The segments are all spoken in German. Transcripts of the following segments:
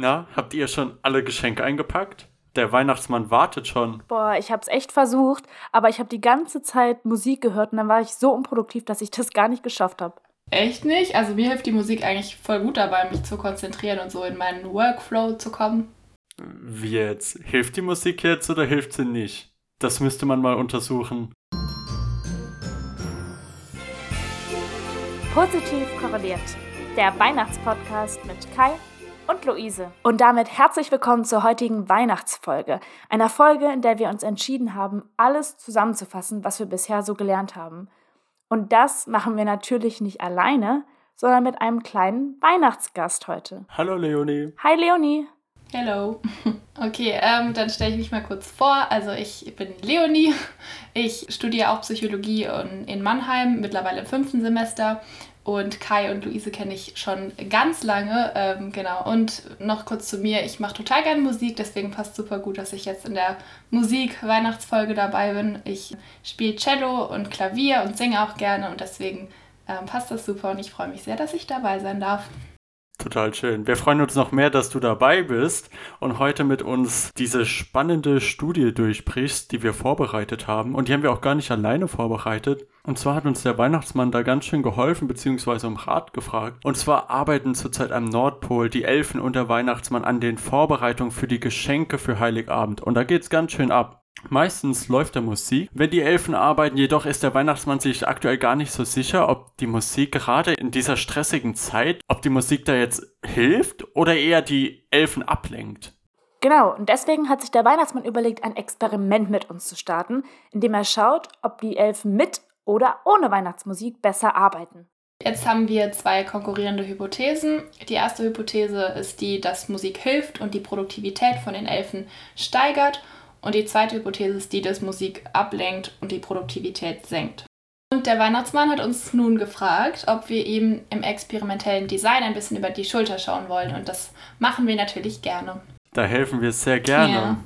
Na, habt ihr schon alle Geschenke eingepackt? Der Weihnachtsmann wartet schon. Boah, ich hab's echt versucht, aber ich habe die ganze Zeit Musik gehört und dann war ich so unproduktiv, dass ich das gar nicht geschafft habe. Echt nicht? Also mir hilft die Musik eigentlich voll gut dabei, mich zu konzentrieren und so in meinen Workflow zu kommen. Wie jetzt? Hilft die Musik jetzt oder hilft sie nicht? Das müsste man mal untersuchen. Positiv korreliert. Der Weihnachtspodcast mit Kai und Luise. Und damit herzlich willkommen zur heutigen Weihnachtsfolge. Einer Folge, in der wir uns entschieden haben, alles zusammenzufassen, was wir bisher so gelernt haben. Und das machen wir natürlich nicht alleine, sondern mit einem kleinen Weihnachtsgast heute. Hallo Leonie. Hi Leonie. Hello. Okay, ähm, dann stelle ich mich mal kurz vor. Also ich bin Leonie. Ich studiere auch Psychologie in Mannheim, mittlerweile im fünften Semester. Und Kai und Luise kenne ich schon ganz lange. Ähm, genau. Und noch kurz zu mir. Ich mache total gerne Musik, deswegen passt super gut, dass ich jetzt in der Musik-Weihnachtsfolge dabei bin. Ich spiele Cello und Klavier und singe auch gerne und deswegen ähm, passt das super und ich freue mich sehr, dass ich dabei sein darf. Total schön. Wir freuen uns noch mehr, dass du dabei bist und heute mit uns diese spannende Studie durchbrichst, die wir vorbereitet haben. Und die haben wir auch gar nicht alleine vorbereitet. Und zwar hat uns der Weihnachtsmann da ganz schön geholfen, beziehungsweise um Rat gefragt. Und zwar arbeiten zurzeit am Nordpol die Elfen und der Weihnachtsmann an den Vorbereitungen für die Geschenke für Heiligabend. Und da geht's ganz schön ab. Meistens läuft der Musik. Wenn die Elfen arbeiten, jedoch ist der Weihnachtsmann sich aktuell gar nicht so sicher, ob die Musik gerade in dieser stressigen Zeit, ob die Musik da jetzt hilft oder eher die Elfen ablenkt. Genau, und deswegen hat sich der Weihnachtsmann überlegt, ein Experiment mit uns zu starten, indem er schaut, ob die Elfen mit oder ohne Weihnachtsmusik besser arbeiten. Jetzt haben wir zwei konkurrierende Hypothesen. Die erste Hypothese ist die, dass Musik hilft und die Produktivität von den Elfen steigert. Und die zweite Hypothese ist die, dass Musik ablenkt und die Produktivität senkt. Und der Weihnachtsmann hat uns nun gefragt, ob wir ihm im experimentellen Design ein bisschen über die Schulter schauen wollen. Und das machen wir natürlich gerne. Da helfen wir sehr gerne. Ja.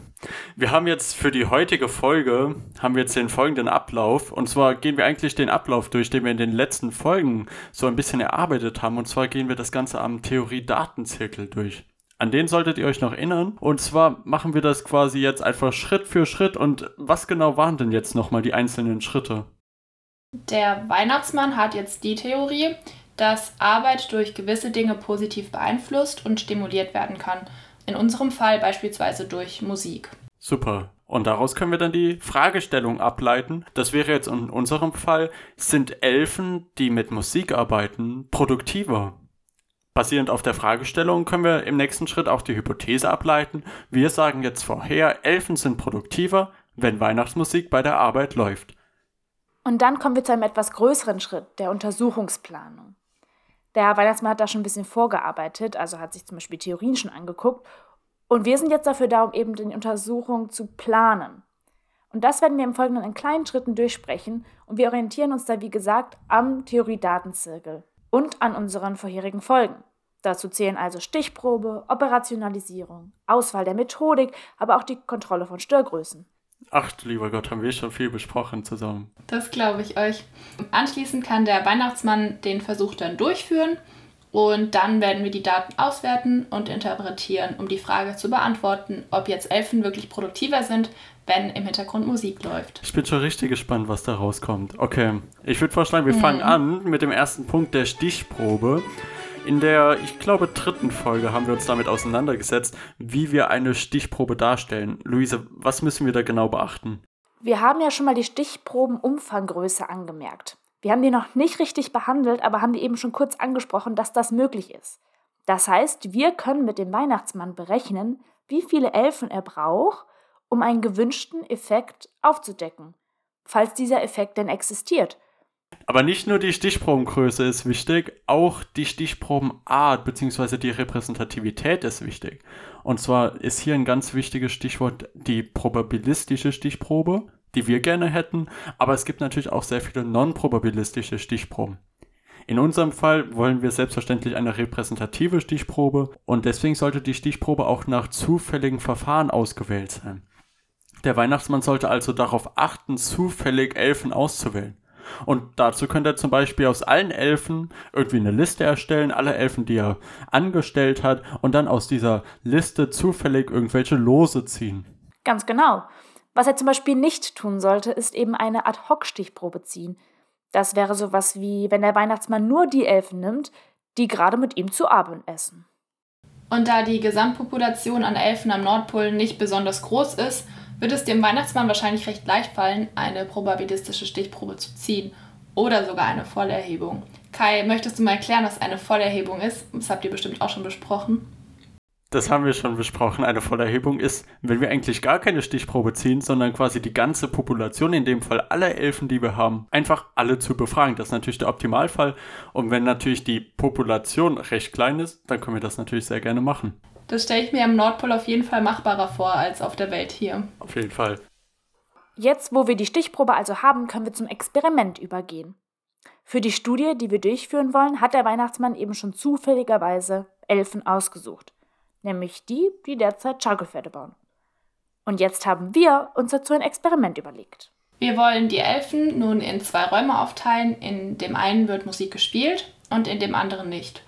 Wir haben jetzt für die heutige Folge haben wir jetzt den folgenden Ablauf. Und zwar gehen wir eigentlich den Ablauf durch, den wir in den letzten Folgen so ein bisschen erarbeitet haben. Und zwar gehen wir das Ganze am Theorie-Datenzirkel durch. An den solltet ihr euch noch erinnern. Und zwar machen wir das quasi jetzt einfach Schritt für Schritt. Und was genau waren denn jetzt nochmal die einzelnen Schritte? Der Weihnachtsmann hat jetzt die Theorie, dass Arbeit durch gewisse Dinge positiv beeinflusst und stimuliert werden kann. In unserem Fall beispielsweise durch Musik. Super. Und daraus können wir dann die Fragestellung ableiten. Das wäre jetzt in unserem Fall, sind Elfen, die mit Musik arbeiten, produktiver? Basierend auf der Fragestellung können wir im nächsten Schritt auch die Hypothese ableiten. Wir sagen jetzt vorher, Elfen sind produktiver, wenn Weihnachtsmusik bei der Arbeit läuft. Und dann kommen wir zu einem etwas größeren Schritt, der Untersuchungsplanung. Der Weihnachtsmann hat da schon ein bisschen vorgearbeitet, also hat sich zum Beispiel Theorien schon angeguckt. Und wir sind jetzt dafür da, um eben die Untersuchung zu planen. Und das werden wir im Folgenden in kleinen Schritten durchsprechen und wir orientieren uns da, wie gesagt, am Theorie-Datenzirkel und an unseren vorherigen Folgen. Dazu zählen also Stichprobe, Operationalisierung, Auswahl der Methodik, aber auch die Kontrolle von Störgrößen. Ach, lieber Gott, haben wir schon viel besprochen zusammen. Das glaube ich euch. Anschließend kann der Weihnachtsmann den Versuch dann durchführen und dann werden wir die Daten auswerten und interpretieren, um die Frage zu beantworten, ob jetzt Elfen wirklich produktiver sind, wenn im Hintergrund Musik läuft. Ich bin schon richtig gespannt, was da rauskommt. Okay, ich würde vorschlagen, wir hm. fangen an mit dem ersten Punkt der Stichprobe. In der, ich glaube, dritten Folge haben wir uns damit auseinandergesetzt, wie wir eine Stichprobe darstellen. Luise, was müssen wir da genau beachten? Wir haben ja schon mal die Stichprobenumfanggröße angemerkt. Wir haben die noch nicht richtig behandelt, aber haben die eben schon kurz angesprochen, dass das möglich ist. Das heißt, wir können mit dem Weihnachtsmann berechnen, wie viele Elfen er braucht, um einen gewünschten Effekt aufzudecken, falls dieser Effekt denn existiert. Aber nicht nur die Stichprobengröße ist wichtig, auch die Stichprobenart bzw. die Repräsentativität ist wichtig. Und zwar ist hier ein ganz wichtiges Stichwort die probabilistische Stichprobe, die wir gerne hätten, aber es gibt natürlich auch sehr viele non-probabilistische Stichproben. In unserem Fall wollen wir selbstverständlich eine repräsentative Stichprobe und deswegen sollte die Stichprobe auch nach zufälligen Verfahren ausgewählt sein. Der Weihnachtsmann sollte also darauf achten, zufällig Elfen auszuwählen. Und dazu könnt ihr zum Beispiel aus allen Elfen irgendwie eine Liste erstellen, alle Elfen, die er angestellt hat, und dann aus dieser Liste zufällig irgendwelche Lose ziehen. Ganz genau. Was er zum Beispiel nicht tun sollte, ist eben eine Ad-Hoc-Stichprobe ziehen. Das wäre sowas wie, wenn der Weihnachtsmann nur die Elfen nimmt, die gerade mit ihm zu Abend essen. Und da die Gesamtpopulation an Elfen am Nordpol nicht besonders groß ist, wird es dem Weihnachtsmann wahrscheinlich recht leicht fallen, eine probabilistische Stichprobe zu ziehen oder sogar eine Vollerhebung. Kai, möchtest du mal erklären, was eine Vollerhebung ist? Das habt ihr bestimmt auch schon besprochen. Das haben wir schon besprochen. Eine Vollerhebung ist, wenn wir eigentlich gar keine Stichprobe ziehen, sondern quasi die ganze Population, in dem Fall alle Elfen, die wir haben, einfach alle zu befragen. Das ist natürlich der Optimalfall. Und wenn natürlich die Population recht klein ist, dann können wir das natürlich sehr gerne machen. Das stelle ich mir am Nordpol auf jeden Fall machbarer vor als auf der Welt hier. Auf jeden Fall. Jetzt, wo wir die Stichprobe also haben, können wir zum Experiment übergehen. Für die Studie, die wir durchführen wollen, hat der Weihnachtsmann eben schon zufälligerweise Elfen ausgesucht nämlich die, die derzeit Schaukelpferde bauen. Und jetzt haben wir uns dazu ein Experiment überlegt. Wir wollen die Elfen nun in zwei Räume aufteilen. In dem einen wird Musik gespielt und in dem anderen nicht.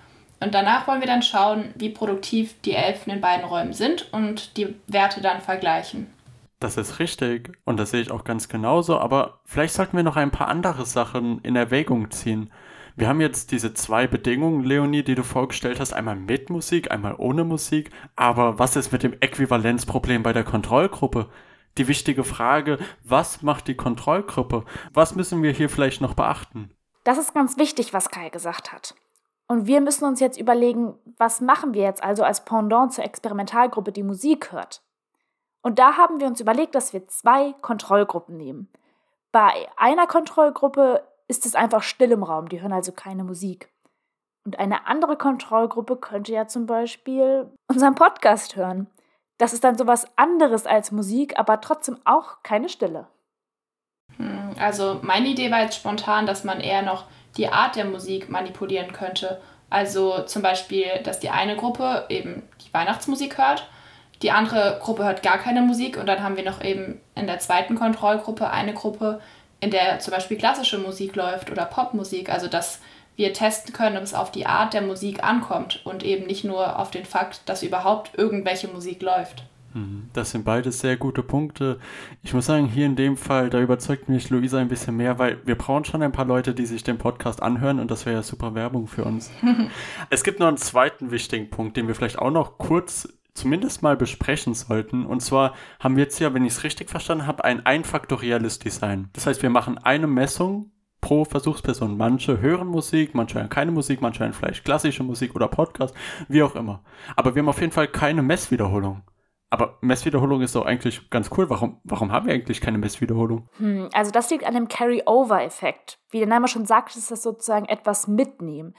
Und danach wollen wir dann schauen, wie produktiv die Elfen in beiden Räumen sind und die Werte dann vergleichen. Das ist richtig und das sehe ich auch ganz genauso, aber vielleicht sollten wir noch ein paar andere Sachen in Erwägung ziehen. Wir haben jetzt diese zwei Bedingungen, Leonie, die du vorgestellt hast, einmal mit Musik, einmal ohne Musik. Aber was ist mit dem Äquivalenzproblem bei der Kontrollgruppe? Die wichtige Frage, was macht die Kontrollgruppe? Was müssen wir hier vielleicht noch beachten? Das ist ganz wichtig, was Kai gesagt hat. Und wir müssen uns jetzt überlegen, was machen wir jetzt also als Pendant zur Experimentalgruppe, die Musik hört? Und da haben wir uns überlegt, dass wir zwei Kontrollgruppen nehmen. Bei einer Kontrollgruppe ist es einfach still im Raum, die hören also keine Musik. Und eine andere Kontrollgruppe könnte ja zum Beispiel unseren Podcast hören. Das ist dann sowas anderes als Musik, aber trotzdem auch keine Stille. Hm, also meine Idee war jetzt spontan, dass man eher noch die Art der Musik manipulieren könnte. Also zum Beispiel, dass die eine Gruppe eben die Weihnachtsmusik hört, die andere Gruppe hört gar keine Musik und dann haben wir noch eben in der zweiten Kontrollgruppe eine Gruppe, in der zum Beispiel klassische Musik läuft oder Popmusik, also dass wir testen können, ob es auf die Art der Musik ankommt und eben nicht nur auf den Fakt, dass überhaupt irgendwelche Musik läuft. Mhm. Das sind beides sehr gute Punkte. Ich muss sagen, hier in dem Fall, da überzeugt mich Luisa ein bisschen mehr, weil wir brauchen schon ein paar Leute, die sich den Podcast anhören und das wäre ja super Werbung für uns. es gibt noch einen zweiten wichtigen Punkt, den wir vielleicht auch noch kurz zumindest mal besprechen sollten. Und zwar haben wir jetzt ja, wenn ich es richtig verstanden habe, ein einfaktorielles Design. Das heißt, wir machen eine Messung pro Versuchsperson. Manche hören Musik, manche hören keine Musik, manche hören vielleicht klassische Musik oder Podcast, wie auch immer. Aber wir haben auf jeden Fall keine Messwiederholung. Aber Messwiederholung ist doch eigentlich ganz cool. Warum, warum haben wir eigentlich keine Messwiederholung? Hm, also das liegt an dem Carry-Over-Effekt. Wie der Name schon sagt, ist das sozusagen etwas mitnehmen.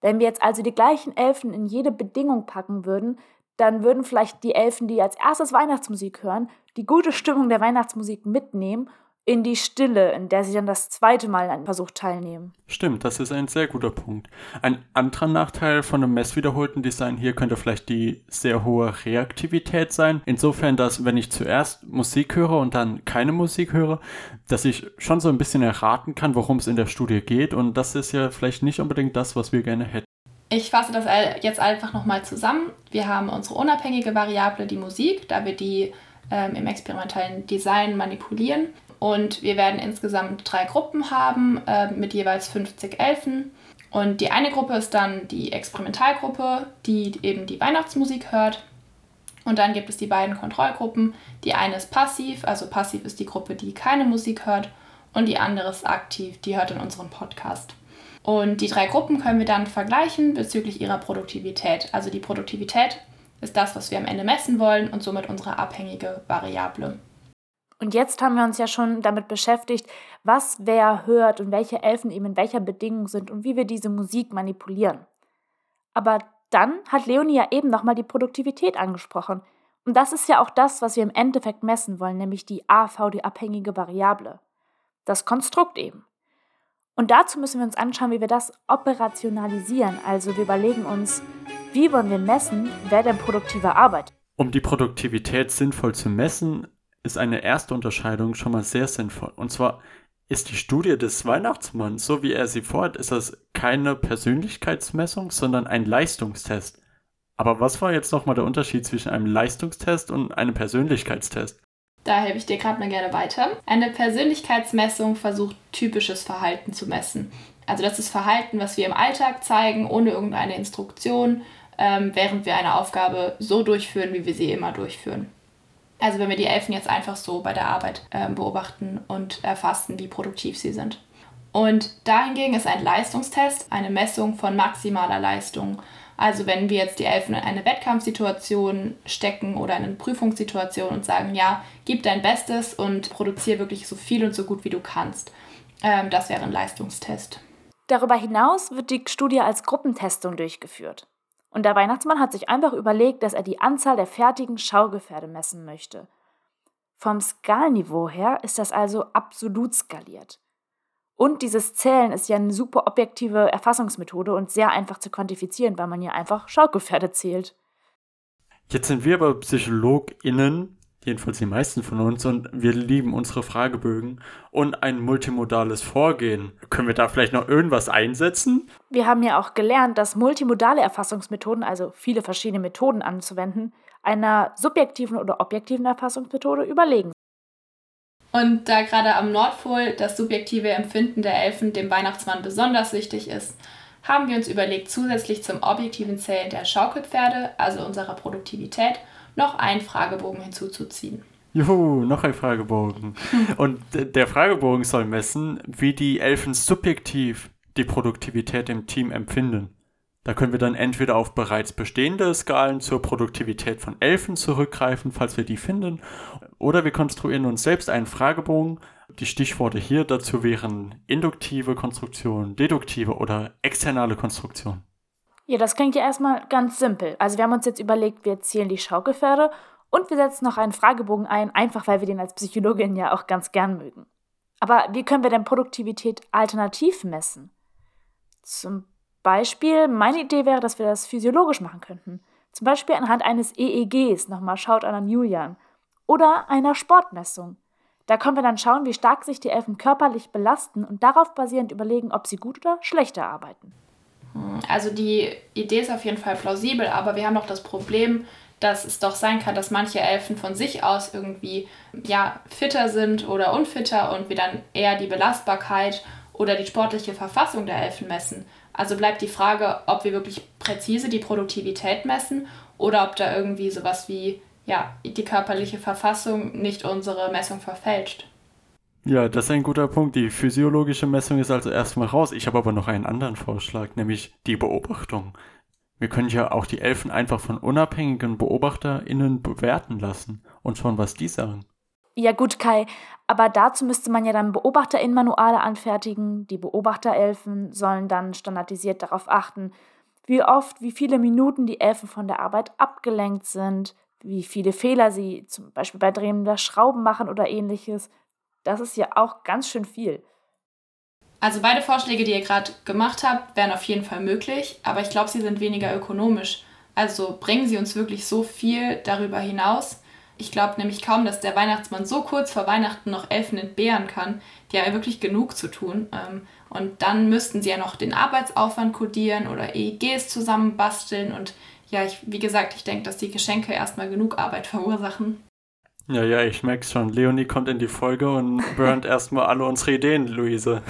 Wenn wir jetzt also die gleichen Elfen in jede Bedingung packen würden, dann würden vielleicht die Elfen, die als erstes Weihnachtsmusik hören, die gute Stimmung der Weihnachtsmusik mitnehmen in die Stille, in der sie dann das zweite Mal an einem Versuch teilnehmen. Stimmt, das ist ein sehr guter Punkt. Ein anderer Nachteil von einem messwiederholten Design hier könnte vielleicht die sehr hohe Reaktivität sein. Insofern, dass wenn ich zuerst Musik höre und dann keine Musik höre, dass ich schon so ein bisschen erraten kann, worum es in der Studie geht. Und das ist ja vielleicht nicht unbedingt das, was wir gerne hätten. Ich fasse das jetzt einfach nochmal zusammen. Wir haben unsere unabhängige Variable, die Musik, da wir die ähm, im experimentellen Design manipulieren. Und wir werden insgesamt drei Gruppen haben äh, mit jeweils 50 Elfen. Und die eine Gruppe ist dann die Experimentalgruppe, die eben die Weihnachtsmusik hört. Und dann gibt es die beiden Kontrollgruppen. Die eine ist passiv, also passiv ist die Gruppe, die keine Musik hört. Und die andere ist aktiv, die hört in unseren Podcast. Und die drei Gruppen können wir dann vergleichen bezüglich ihrer Produktivität. Also die Produktivität ist das, was wir am Ende messen wollen und somit unsere abhängige Variable. Und jetzt haben wir uns ja schon damit beschäftigt, was wer hört und welche Elfen eben in welcher Bedingung sind und wie wir diese Musik manipulieren. Aber dann hat Leonie ja eben nochmal die Produktivität angesprochen. Und das ist ja auch das, was wir im Endeffekt messen wollen, nämlich die AV, die abhängige Variable. Das Konstrukt eben. Und dazu müssen wir uns anschauen, wie wir das operationalisieren. Also wir überlegen uns, wie wollen wir messen, wer denn produktiver arbeitet. Um die Produktivität sinnvoll zu messen, ist eine erste Unterscheidung schon mal sehr sinnvoll. Und zwar Ist die Studie des Weihnachtsmanns, so wie er sie vorhat, ist das keine Persönlichkeitsmessung, sondern ein Leistungstest. Aber was war jetzt nochmal der Unterschied zwischen einem Leistungstest und einem Persönlichkeitstest? Da helfe ich dir gerade mal gerne weiter. Eine Persönlichkeitsmessung versucht typisches Verhalten zu messen. Also das ist Verhalten, was wir im Alltag zeigen, ohne irgendeine Instruktion, ähm, während wir eine Aufgabe so durchführen, wie wir sie immer durchführen. Also wenn wir die Elfen jetzt einfach so bei der Arbeit ähm, beobachten und erfassen, wie produktiv sie sind. Und dahingegen ist ein Leistungstest eine Messung von maximaler Leistung. Also wenn wir jetzt die Elfen in eine Wettkampfsituation stecken oder in eine Prüfungssituation und sagen, ja, gib dein Bestes und produziere wirklich so viel und so gut wie du kannst. Ähm, das wäre ein Leistungstest. Darüber hinaus wird die Studie als Gruppentestung durchgeführt. Und der Weihnachtsmann hat sich einfach überlegt, dass er die Anzahl der fertigen Schaugefährde messen möchte. Vom Skalniveau her ist das also absolut skaliert. Und dieses Zählen ist ja eine super objektive Erfassungsmethode und sehr einfach zu quantifizieren, weil man ja einfach Schaugefährde zählt. Jetzt sind wir aber PsychologInnen, jedenfalls die meisten von uns, und wir lieben unsere Fragebögen und ein multimodales Vorgehen. Können wir da vielleicht noch irgendwas einsetzen? Wir haben ja auch gelernt, dass multimodale Erfassungsmethoden, also viele verschiedene Methoden anzuwenden, einer subjektiven oder objektiven Erfassungsmethode überlegen und da gerade am Nordpol das subjektive Empfinden der Elfen dem Weihnachtsmann besonders wichtig ist, haben wir uns überlegt, zusätzlich zum objektiven Zählen der Schaukelpferde, also unserer Produktivität, noch einen Fragebogen hinzuzuziehen. Juhu, noch ein Fragebogen. Und der Fragebogen soll messen, wie die Elfen subjektiv die Produktivität im Team empfinden. Da können wir dann entweder auf bereits bestehende Skalen zur Produktivität von Elfen zurückgreifen, falls wir die finden, oder wir konstruieren uns selbst einen Fragebogen. Die Stichworte hier dazu wären induktive Konstruktion, deduktive oder externe Konstruktion. Ja, das klingt ja erstmal ganz simpel. Also wir haben uns jetzt überlegt, wir zählen die Schaukelpferde und wir setzen noch einen Fragebogen ein, einfach weil wir den als Psychologin ja auch ganz gern mögen. Aber wie können wir denn Produktivität alternativ messen? Zum Beispiel, meine Idee wäre, dass wir das physiologisch machen könnten. Zum Beispiel anhand eines EEGs, nochmal schaut an Julian, oder einer Sportmessung. Da können wir dann schauen, wie stark sich die Elfen körperlich belasten und darauf basierend überlegen, ob sie gut oder schlechter arbeiten. Also die Idee ist auf jeden Fall plausibel, aber wir haben doch das Problem, dass es doch sein kann, dass manche Elfen von sich aus irgendwie ja, fitter sind oder unfitter und wir dann eher die Belastbarkeit oder die sportliche Verfassung der Elfen messen. Also bleibt die Frage, ob wir wirklich präzise die Produktivität messen oder ob da irgendwie sowas wie ja, die körperliche Verfassung nicht unsere Messung verfälscht. Ja, das ist ein guter Punkt. Die physiologische Messung ist also erstmal raus. Ich habe aber noch einen anderen Vorschlag, nämlich die Beobachtung. Wir können ja auch die Elfen einfach von unabhängigen BeobachterInnen bewerten lassen und schauen, was die sagen. Ja gut, Kai, aber dazu müsste man ja dann BeobachterInnen-Manuale anfertigen. Die Beobachterelfen sollen dann standardisiert darauf achten, wie oft, wie viele Minuten die Elfen von der Arbeit abgelenkt sind, wie viele Fehler sie zum Beispiel bei Drehen der Schrauben machen oder ähnliches. Das ist ja auch ganz schön viel. Also beide Vorschläge, die ihr gerade gemacht habt, wären auf jeden Fall möglich, aber ich glaube, sie sind weniger ökonomisch. Also bringen sie uns wirklich so viel darüber hinaus, ich glaube nämlich kaum, dass der Weihnachtsmann so kurz vor Weihnachten noch Elfen entbehren kann. Die haben ja wirklich genug zu tun. Ähm, und dann müssten sie ja noch den Arbeitsaufwand kodieren oder EEGs zusammenbasteln. Und ja, ich, wie gesagt, ich denke, dass die Geschenke erstmal genug Arbeit verursachen. Ja, ja, ich merk's schon. Leonie kommt in die Folge und burnt erstmal alle unsere Ideen, Luise.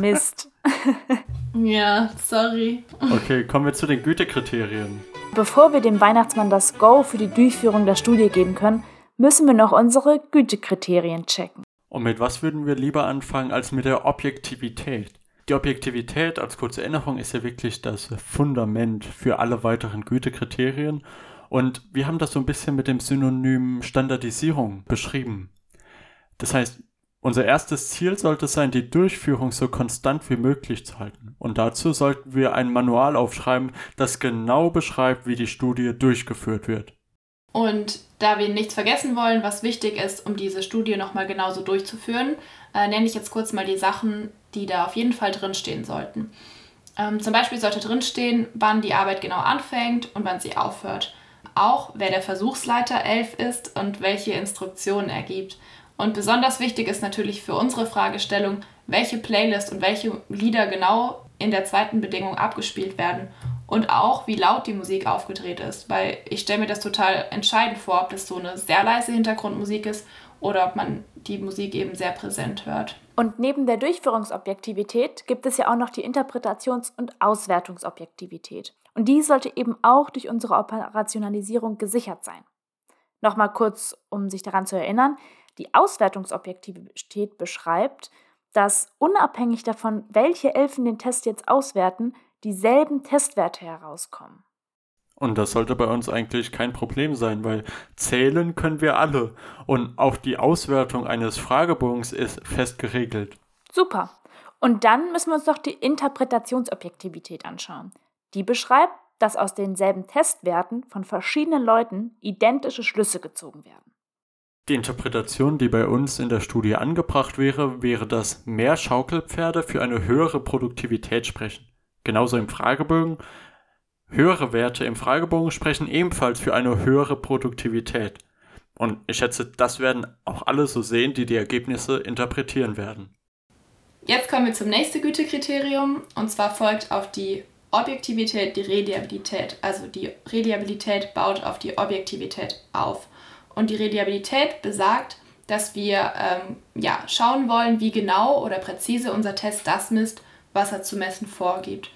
Mist. ja, sorry. Okay, kommen wir zu den Gütekriterien. Bevor wir dem Weihnachtsmann das Go für die Durchführung der Studie geben können, müssen wir noch unsere Gütekriterien checken. Und mit was würden wir lieber anfangen als mit der Objektivität? Die Objektivität als kurze Erinnerung ist ja wirklich das Fundament für alle weiteren Gütekriterien. Und wir haben das so ein bisschen mit dem Synonym Standardisierung beschrieben. Das heißt, unser erstes Ziel sollte sein, die Durchführung so konstant wie möglich zu halten. Und dazu sollten wir ein Manual aufschreiben, das genau beschreibt, wie die Studie durchgeführt wird. Und da wir nichts vergessen wollen, was wichtig ist, um diese Studie nochmal genauso durchzuführen, äh, nenne ich jetzt kurz mal die Sachen, die da auf jeden Fall drinstehen sollten. Ähm, zum Beispiel sollte drinstehen, wann die Arbeit genau anfängt und wann sie aufhört. Auch wer der Versuchsleiter 11 ist und welche Instruktionen er gibt Und besonders wichtig ist natürlich für unsere Fragestellung, welche Playlist und welche Lieder genau in der zweiten Bedingung abgespielt werden und auch wie laut die Musik aufgedreht ist, weil ich stelle mir das total entscheidend vor, ob das so eine sehr leise Hintergrundmusik ist oder ob man die Musik eben sehr präsent hört. Und neben der Durchführungsobjektivität gibt es ja auch noch die Interpretations- und Auswertungsobjektivität. Und die sollte eben auch durch unsere Operationalisierung gesichert sein. Nochmal kurz, um sich daran zu erinnern, die Auswertungsobjektivität beschreibt, dass unabhängig davon, welche Elfen den Test jetzt auswerten, dieselben Testwerte herauskommen. Und das sollte bei uns eigentlich kein Problem sein, weil zählen können wir alle. Und auch die Auswertung eines Fragebogens ist fest geregelt. Super. Und dann müssen wir uns doch die Interpretationsobjektivität anschauen. Die beschreibt, dass aus denselben Testwerten von verschiedenen Leuten identische Schlüsse gezogen werden. Die Interpretation, die bei uns in der Studie angebracht wäre, wäre, dass mehr Schaukelpferde für eine höhere Produktivität sprechen. Genauso im Fragebogen. Höhere Werte im Fragebogen sprechen ebenfalls für eine höhere Produktivität. Und ich schätze, das werden auch alle so sehen, die die Ergebnisse interpretieren werden. Jetzt kommen wir zum nächsten Gütekriterium und zwar folgt auf die Objektivität die Reliabilität. Also die Reliabilität baut auf die Objektivität auf. Und die Reliabilität besagt, dass wir ähm, ja, schauen wollen, wie genau oder präzise unser Test das misst, was er zu messen vorgibt.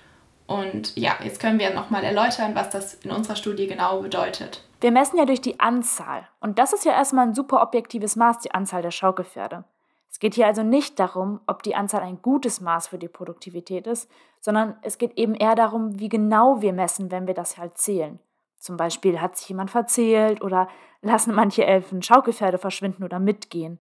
Und ja, jetzt können wir nochmal erläutern, was das in unserer Studie genau bedeutet. Wir messen ja durch die Anzahl. Und das ist ja erstmal ein super objektives Maß, die Anzahl der Schaukelpferde. Es geht hier also nicht darum, ob die Anzahl ein gutes Maß für die Produktivität ist, sondern es geht eben eher darum, wie genau wir messen, wenn wir das halt zählen. Zum Beispiel hat sich jemand verzählt oder lassen manche Elfen Schaukelpferde verschwinden oder mitgehen.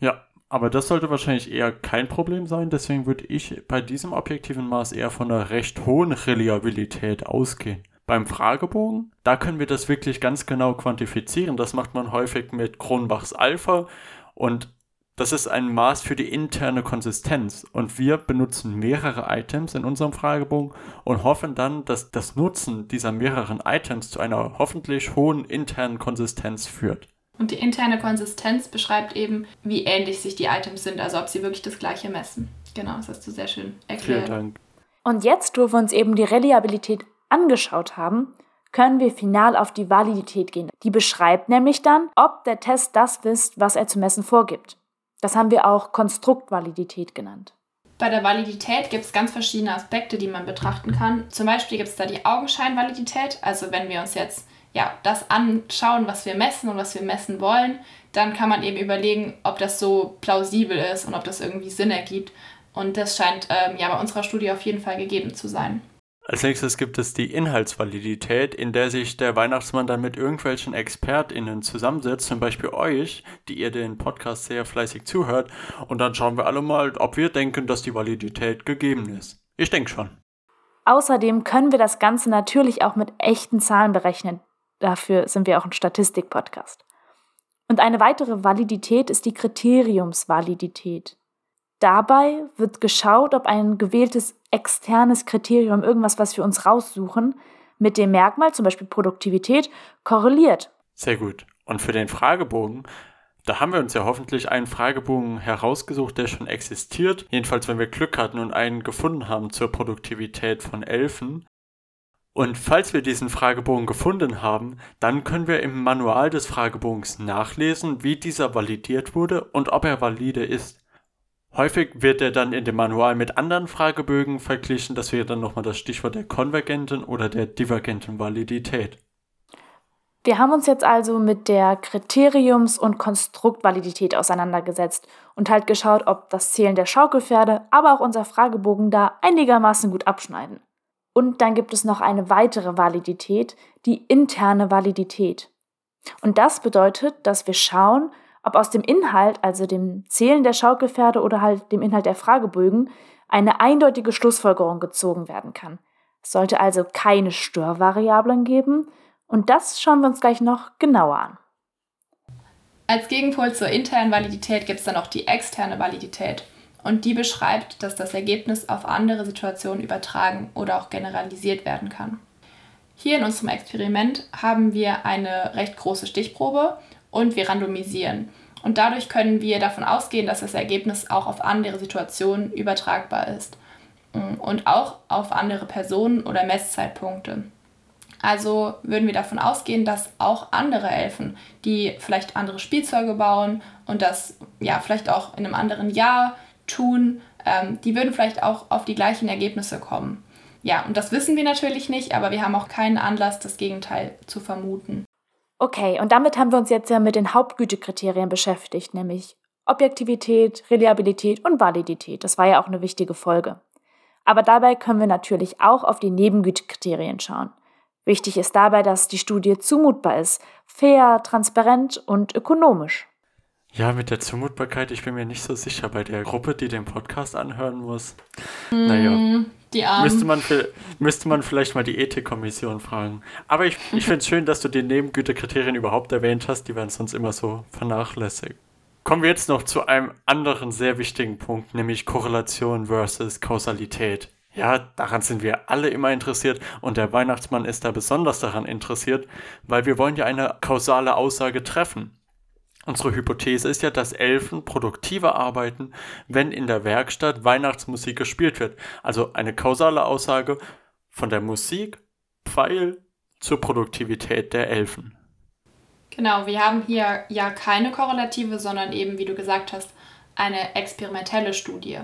Ja, aber das sollte wahrscheinlich eher kein Problem sein, deswegen würde ich bei diesem objektiven Maß eher von einer recht hohen Reliabilität ausgehen. Beim Fragebogen, da können wir das wirklich ganz genau quantifizieren. Das macht man häufig mit Kronbachs Alpha und das ist ein Maß für die interne Konsistenz und wir benutzen mehrere Items in unserem Fragebogen und hoffen dann, dass das Nutzen dieser mehreren Items zu einer hoffentlich hohen internen Konsistenz führt. Und die interne Konsistenz beschreibt eben, wie ähnlich sich die Items sind, also ob sie wirklich das gleiche messen. Genau, das hast du sehr schön erklärt. Vielen Dank. Und jetzt, wo wir uns eben die Reliabilität angeschaut haben, können wir final auf die Validität gehen. Die beschreibt nämlich dann, ob der Test das wisst, was er zu messen vorgibt. Das haben wir auch Konstruktvalidität genannt. Bei der Validität gibt es ganz verschiedene Aspekte, die man betrachten kann. Zum Beispiel gibt es da die Augenscheinvalidität. Also wenn wir uns jetzt ja, das anschauen, was wir messen und was wir messen wollen, dann kann man eben überlegen, ob das so plausibel ist und ob das irgendwie Sinn ergibt. Und das scheint ähm, ja bei unserer Studie auf jeden Fall gegeben zu sein. Als nächstes gibt es die Inhaltsvalidität, in der sich der Weihnachtsmann dann mit irgendwelchen ExpertInnen zusammensetzt, zum Beispiel euch, die ihr den Podcast sehr fleißig zuhört, und dann schauen wir alle mal, ob wir denken, dass die Validität gegeben ist. Ich denke schon. Außerdem können wir das Ganze natürlich auch mit echten Zahlen berechnen. Dafür sind wir auch ein Statistik-Podcast. Und eine weitere Validität ist die Kriteriumsvalidität. Dabei wird geschaut, ob ein gewähltes externes Kriterium, irgendwas, was wir uns raussuchen, mit dem Merkmal, zum Beispiel Produktivität, korreliert. Sehr gut. Und für den Fragebogen, da haben wir uns ja hoffentlich einen Fragebogen herausgesucht, der schon existiert. Jedenfalls, wenn wir Glück hatten und einen gefunden haben zur Produktivität von Elfen. Und falls wir diesen Fragebogen gefunden haben, dann können wir im Manual des Fragebogens nachlesen, wie dieser validiert wurde und ob er valide ist. Häufig wird er dann in dem Manual mit anderen Fragebögen verglichen. Das wäre dann nochmal das Stichwort der konvergenten oder der divergenten Validität. Wir haben uns jetzt also mit der Kriteriums- und Konstruktvalidität auseinandergesetzt und halt geschaut, ob das Zählen der Schaukelpferde, aber auch unser Fragebogen da einigermaßen gut abschneiden. Und dann gibt es noch eine weitere Validität, die interne Validität. Und das bedeutet, dass wir schauen, ob aus dem Inhalt, also dem Zählen der Schaukelpferde oder halt dem Inhalt der Fragebögen, eine eindeutige Schlussfolgerung gezogen werden kann. Es sollte also keine Störvariablen geben und das schauen wir uns gleich noch genauer an. Als Gegenpol zur internen Validität gibt es dann auch die externe Validität und die beschreibt, dass das Ergebnis auf andere Situationen übertragen oder auch generalisiert werden kann. Hier in unserem Experiment haben wir eine recht große Stichprobe und wir randomisieren. Und dadurch können wir davon ausgehen, dass das Ergebnis auch auf andere Situationen übertragbar ist mm, und auch auf andere Personen oder Messzeitpunkte. Also würden wir davon ausgehen, dass auch andere Elfen, die vielleicht andere Spielzeuge bauen und das ja vielleicht auch in einem anderen Jahr tun, ähm, die würden vielleicht auch auf die gleichen Ergebnisse kommen. Ja, und das wissen wir natürlich nicht, aber wir haben auch keinen Anlass, das Gegenteil zu vermuten. Okay, und damit haben wir uns jetzt ja mit den Hauptgütekriterien beschäftigt, nämlich Objektivität, Reliabilität und Validität. Das war ja auch eine wichtige Folge. Aber dabei können wir natürlich auch auf die Nebengütekriterien schauen. Wichtig ist dabei, dass die Studie zumutbar ist, fair, transparent und ökonomisch. Ja, mit der Zumutbarkeit, ich bin mir nicht so sicher bei der Gruppe, die den Podcast anhören muss. Mm, naja. Die Armen. Müsste man, müsste man vielleicht mal die Ethikkommission fragen. Aber ich, ich finde es schön, dass du die Nebengütekriterien überhaupt erwähnt hast. Die werden sonst immer so vernachlässigt. Kommen wir jetzt noch zu einem anderen sehr wichtigen Punkt, nämlich Korrelation versus Kausalität. Ja, daran sind wir alle immer interessiert und der Weihnachtsmann ist da besonders daran interessiert, weil wir wollen ja eine kausale Aussage treffen. Unsere Hypothese ist ja, dass Elfen produktiver arbeiten, wenn in der Werkstatt Weihnachtsmusik gespielt wird. Also eine kausale Aussage von der Musik, Pfeil zur Produktivität der Elfen. Genau, wir haben hier ja keine korrelative, sondern eben, wie du gesagt hast, eine experimentelle Studie.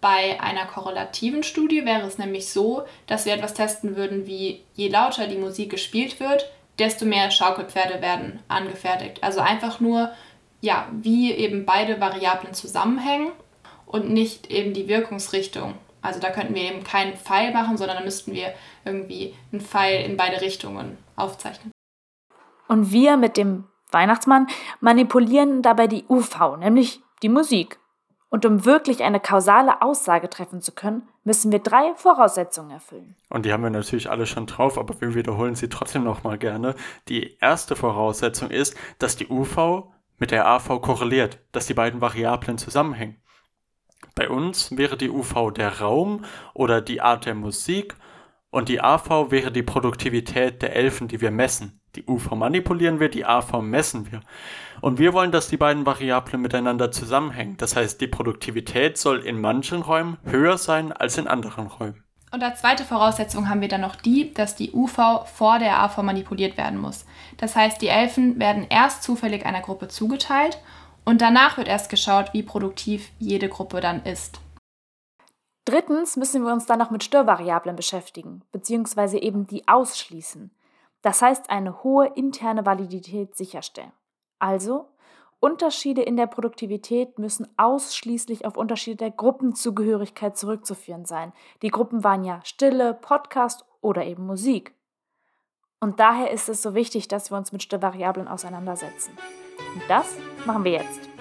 Bei einer korrelativen Studie wäre es nämlich so, dass wir etwas testen würden, wie je lauter die Musik gespielt wird, desto mehr Schaukelpferde werden angefertigt. Also einfach nur, ja, wie eben beide Variablen zusammenhängen und nicht eben die Wirkungsrichtung. Also da könnten wir eben keinen Pfeil machen, sondern da müssten wir irgendwie einen Pfeil in beide Richtungen aufzeichnen. Und wir mit dem Weihnachtsmann manipulieren dabei die UV, nämlich die Musik. Und um wirklich eine kausale Aussage treffen zu können, müssen wir drei Voraussetzungen erfüllen. Und die haben wir natürlich alle schon drauf, aber wir wiederholen sie trotzdem nochmal gerne. Die erste Voraussetzung ist, dass die UV mit der AV korreliert, dass die beiden Variablen zusammenhängen. Bei uns wäre die UV der Raum oder die Art der Musik und die AV wäre die Produktivität der Elfen, die wir messen. Die UV manipulieren wir, die AV messen wir. Und wir wollen, dass die beiden Variablen miteinander zusammenhängen. Das heißt, die Produktivität soll in manchen Räumen höher sein als in anderen Räumen. Und als zweite Voraussetzung haben wir dann noch die, dass die UV vor der AV manipuliert werden muss. Das heißt, die Elfen werden erst zufällig einer Gruppe zugeteilt und danach wird erst geschaut, wie produktiv jede Gruppe dann ist. Drittens müssen wir uns dann noch mit Störvariablen beschäftigen, beziehungsweise eben die ausschließen. Das heißt, eine hohe interne Validität sicherstellen. Also, Unterschiede in der Produktivität müssen ausschließlich auf Unterschiede der Gruppenzugehörigkeit zurückzuführen sein. Die Gruppen waren ja Stille, Podcast oder eben Musik. Und daher ist es so wichtig, dass wir uns mit Störvariablen auseinandersetzen. Und das machen wir jetzt.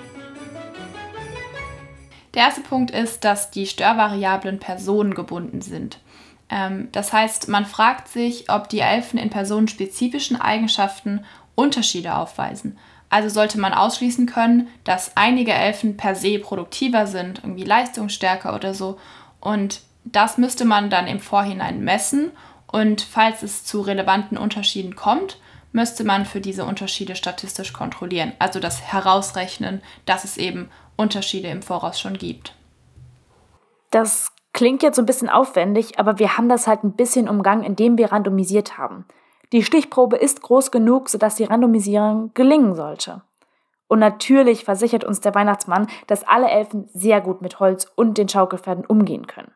Der erste Punkt ist, dass die Störvariablen personengebunden sind. Ähm, das heißt, man fragt sich, ob die Elfen in personenspezifischen Eigenschaften Unterschiede aufweisen. Also sollte man ausschließen können, dass einige Elfen per se produktiver sind, irgendwie leistungsstärker oder so. Und das müsste man dann im Vorhinein messen. Und falls es zu relevanten Unterschieden kommt, müsste man für diese Unterschiede statistisch kontrollieren. Also das herausrechnen, dass es eben Unterschiede im Voraus schon gibt. Das Klingt jetzt so ein bisschen aufwendig, aber wir haben das halt ein bisschen umgangen, indem wir randomisiert haben. Die Stichprobe ist groß genug, sodass die Randomisierung gelingen sollte. Und natürlich versichert uns der Weihnachtsmann, dass alle Elfen sehr gut mit Holz und den Schaukelpferden umgehen können.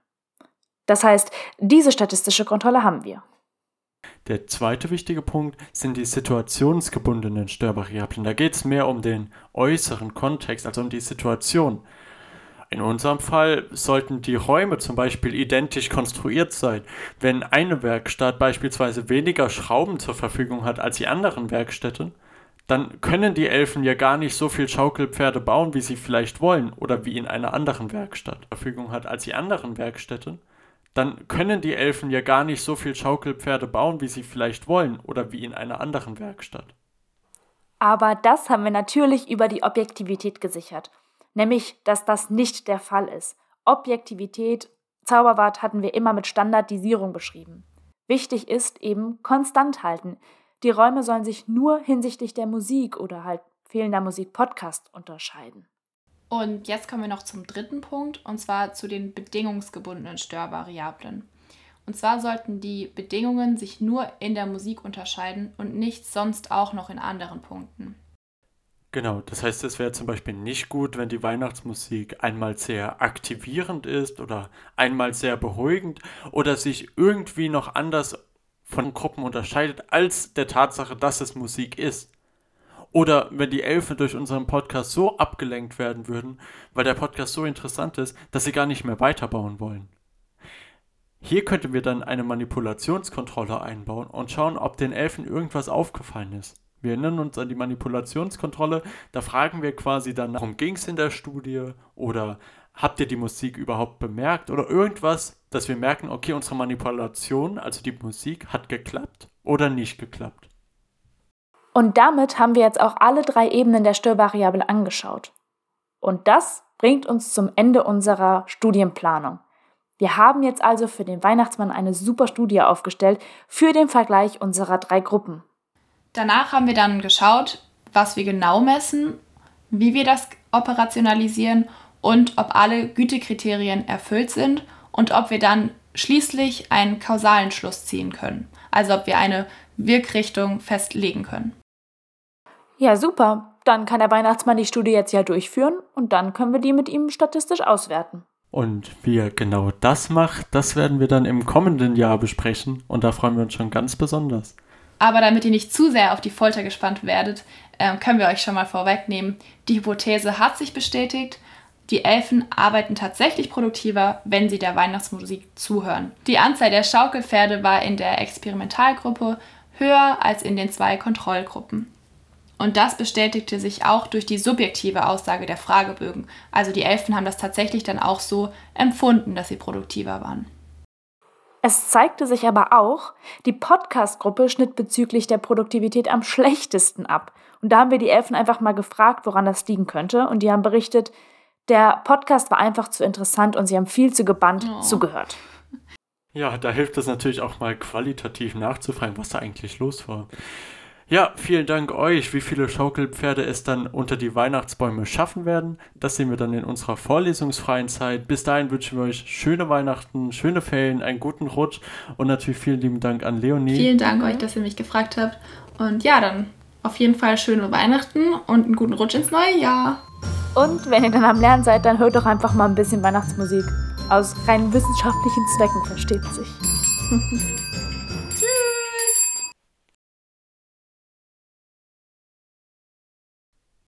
Das heißt, diese statistische Kontrolle haben wir. Der zweite wichtige Punkt sind die situationsgebundenen Störvariablen. Da geht es mehr um den äußeren Kontext, also um die Situation. In unserem Fall sollten die Räume zum Beispiel identisch konstruiert sein. Wenn eine Werkstatt beispielsweise weniger Schrauben zur Verfügung hat als die anderen Werkstätten, dann können die Elfen ja gar nicht so viel Schaukelpferde bauen, wie sie vielleicht wollen oder wie in einer anderen Werkstatt Verfügung hat als die anderen Werkstätten. Dann können die Elfen ja gar nicht so viel Schaukelpferde bauen, wie sie vielleicht wollen oder wie in einer anderen Werkstatt. Aber das haben wir natürlich über die Objektivität gesichert nämlich dass das nicht der Fall ist. Objektivität, Zauberwart hatten wir immer mit Standardisierung beschrieben. Wichtig ist eben konstant halten. Die Räume sollen sich nur hinsichtlich der Musik oder halt Fehlender Musik Podcast unterscheiden. Und jetzt kommen wir noch zum dritten Punkt, und zwar zu den bedingungsgebundenen Störvariablen. Und zwar sollten die Bedingungen sich nur in der Musik unterscheiden und nicht sonst auch noch in anderen Punkten. Genau, das heißt, es wäre zum Beispiel nicht gut, wenn die Weihnachtsmusik einmal sehr aktivierend ist oder einmal sehr beruhigend oder sich irgendwie noch anders von Gruppen unterscheidet als der Tatsache, dass es Musik ist. Oder wenn die Elfen durch unseren Podcast so abgelenkt werden würden, weil der Podcast so interessant ist, dass sie gar nicht mehr weiterbauen wollen. Hier könnten wir dann eine Manipulationskontrolle einbauen und schauen, ob den Elfen irgendwas aufgefallen ist. Wir erinnern uns an die Manipulationskontrolle, da fragen wir quasi dann, worum ging es in der Studie oder habt ihr die Musik überhaupt bemerkt oder irgendwas, dass wir merken, okay, unsere Manipulation, also die Musik, hat geklappt oder nicht geklappt. Und damit haben wir jetzt auch alle drei Ebenen der Störvariable angeschaut. Und das bringt uns zum Ende unserer Studienplanung. Wir haben jetzt also für den Weihnachtsmann eine super Studie aufgestellt für den Vergleich unserer drei Gruppen. Danach haben wir dann geschaut, was wir genau messen, wie wir das operationalisieren und ob alle Gütekriterien erfüllt sind und ob wir dann schließlich einen kausalen Schluss ziehen können, also ob wir eine Wirkrichtung festlegen können. Ja, super. Dann kann der Weihnachtsmann die Studie jetzt ja durchführen und dann können wir die mit ihm statistisch auswerten. Und wie er genau das macht, das werden wir dann im kommenden Jahr besprechen und da freuen wir uns schon ganz besonders. Aber damit ihr nicht zu sehr auf die Folter gespannt werdet, ähm, können wir euch schon mal vorwegnehmen, die Hypothese hat sich bestätigt. Die Elfen arbeiten tatsächlich produktiver, wenn sie der Weihnachtsmusik zuhören. Die Anzahl der Schaukelpferde war in der Experimentalgruppe höher als in den zwei Kontrollgruppen. Und das bestätigte sich auch durch die subjektive Aussage der Fragebögen. Also die Elfen haben das tatsächlich dann auch so empfunden, dass sie produktiver waren. Es zeigte sich aber auch, die Podcast-Gruppe schnitt bezüglich der Produktivität am schlechtesten ab. Und da haben wir die Elfen einfach mal gefragt, woran das liegen könnte. Und die haben berichtet, der Podcast war einfach zu interessant und sie haben viel zu gebannt oh. zugehört. Ja, da hilft es natürlich auch mal qualitativ nachzufragen, was da eigentlich los war. Ja, vielen Dank euch, wie viele Schaukelpferde es dann unter die Weihnachtsbäume schaffen werden. Das sehen wir dann in unserer vorlesungsfreien Zeit. Bis dahin wünschen wir euch schöne Weihnachten, schöne Ferien, einen guten Rutsch und natürlich vielen lieben Dank an Leonie. Vielen Dank euch, dass ihr mich gefragt habt. Und ja, dann auf jeden Fall schöne Weihnachten und einen guten Rutsch ins neue Jahr. Und wenn ihr dann am Lernen seid, dann hört doch einfach mal ein bisschen Weihnachtsmusik. Aus rein wissenschaftlichen Zwecken versteht sich.